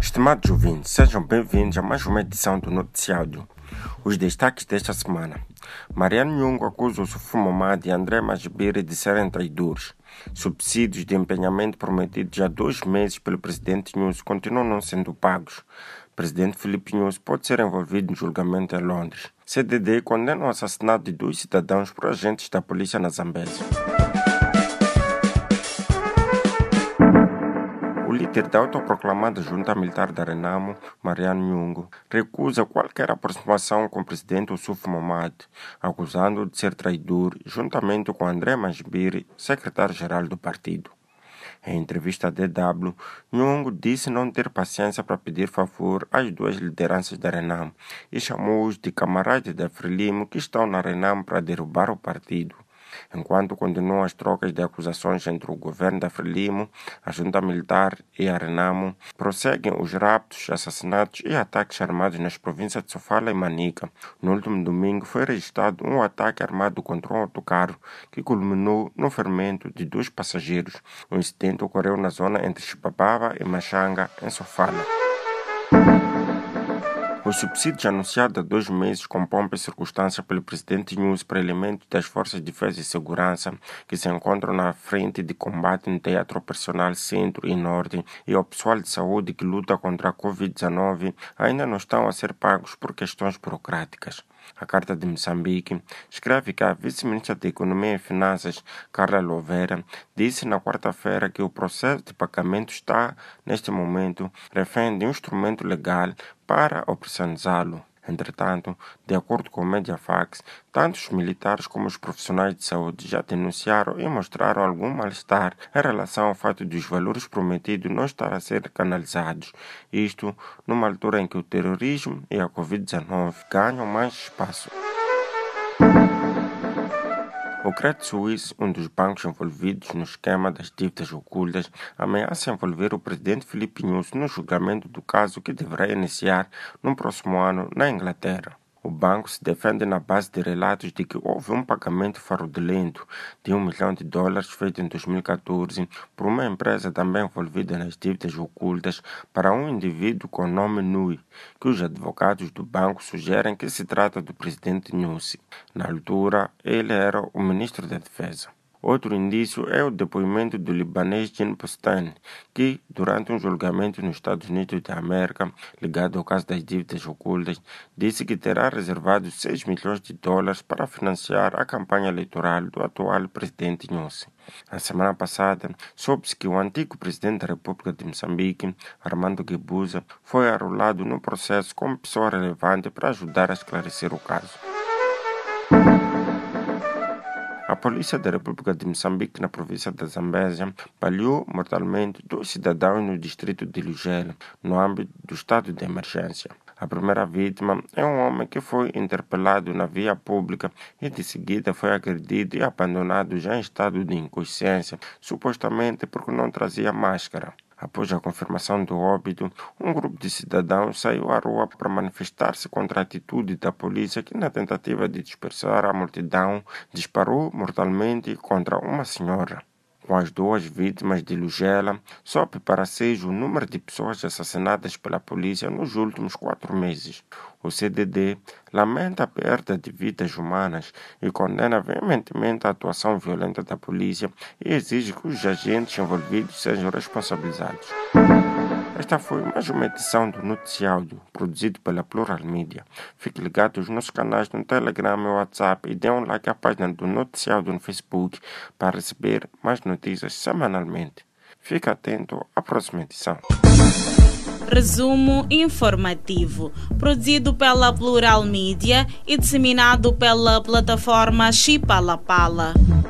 Estimados ouvintes, sejam bem-vindos a mais uma edição do Noticiário. Os destaques desta semana. Mariano Nhungo acusa o Sufumomad e André Majibiri de serem traidores. Subsídios de empenhamento prometidos há dois meses pelo presidente Nunes continuam não sendo pagos. Presidente Filipe Nunes pode ser envolvido em julgamento em Londres. CDD condena o assassinato de dois cidadãos por agentes da polícia na Zambésia. O líder da autoproclamada junta militar da Renamo, Mariano Nhungo, recusa qualquer aproximação com o presidente Ossuf Momad, acusando-o de ser traidor, juntamente com André Manjibiri, secretário-geral do partido. Em entrevista à DW, Nhungo disse não ter paciência para pedir favor às duas lideranças da Renamo e chamou-os de camaradas da Frelimo que estão na Renamo para derrubar o partido. Enquanto continuam as trocas de acusações entre o governo da Frelimo, a junta militar e a Renamo, prosseguem os raptos, assassinatos e ataques armados nas províncias de Sofala e Manica. No último domingo foi registrado um ataque armado contra um autocarro que culminou no fermento de dois passageiros. O incidente ocorreu na zona entre Chipababa e Machanga, em Sofala. Os subsídios anunciados há dois meses com pompa e circunstância pelo presidente Nunes para elementos das Forças de Defesa e Segurança que se encontram na frente de combate no Teatro Operacional Centro e Norte e ao pessoal de saúde que luta contra a Covid-19 ainda não estão a ser pagos por questões burocráticas. A Carta de Moçambique escreve que a vice-ministra da Economia e Finanças, Carla Louveira, disse na quarta-feira que o processo de pagamento está, neste momento, refém de um instrumento legal para operacionalizá-lo. Entretanto, de acordo com o Mediafax, tanto os militares como os profissionais de saúde já denunciaram e mostraram algum mal-estar em relação ao fato de os valores prometidos não estar a ser canalizados. Isto numa altura em que o terrorismo e a Covid-19 ganham mais espaço. O Credit Suisse, um dos bancos envolvidos no esquema das dívidas ocultas, ameaça envolver o presidente Filipe Nunes no julgamento do caso que deverá iniciar no próximo ano na Inglaterra. O banco se defende na base de relatos de que houve um pagamento fraudulento de um milhão de dólares feito em 2014 por uma empresa também envolvida nas dívidas ocultas para um indivíduo com nome Nui, que os advogados do banco sugerem que se trata do presidente Nussi. Na altura, ele era o ministro da Defesa. Outro indício é o depoimento do libanês Jean Postan, que, durante um julgamento nos Estados Unidos da América, ligado ao caso das dívidas ocultas, disse que terá reservado 6 milhões de dólares para financiar a campanha eleitoral do atual presidente Nussi. Na semana passada, soube-se que o antigo presidente da República de Moçambique, Armando Guebuza, foi arrolado no processo como pessoa relevante para ajudar a esclarecer o caso. Polícia da República de Moçambique, na província da Zambésia, baleou mortalmente dois cidadãos no distrito de Lugela, no âmbito do estado de emergência. A primeira vítima é um homem que foi interpelado na via pública e de seguida foi agredido e abandonado já em estado de inconsciência, supostamente porque não trazia máscara. Após a confirmação do óbito, um grupo de cidadãos saiu à rua para manifestar-se contra a atitude da polícia que, na tentativa de dispersar a multidão, disparou mortalmente contra uma senhora. Com as duas vítimas de Lugela, sobe para seis o número de pessoas assassinadas pela polícia nos últimos quatro meses. O CDD lamenta a perda de vidas humanas e condena veementemente a atuação violenta da polícia e exige que os agentes envolvidos sejam responsabilizados. Esta foi mais uma edição do Noticiáudio, produzido pela Plural Media. Fique ligado aos nossos canais no Telegram e WhatsApp e dê um like à página do Noticiáudio no Facebook para receber mais notícias semanalmente. Fique atento à próxima edição. Resumo informativo, produzido pela Plural Media e disseminado pela plataforma Chipalapala. Pala.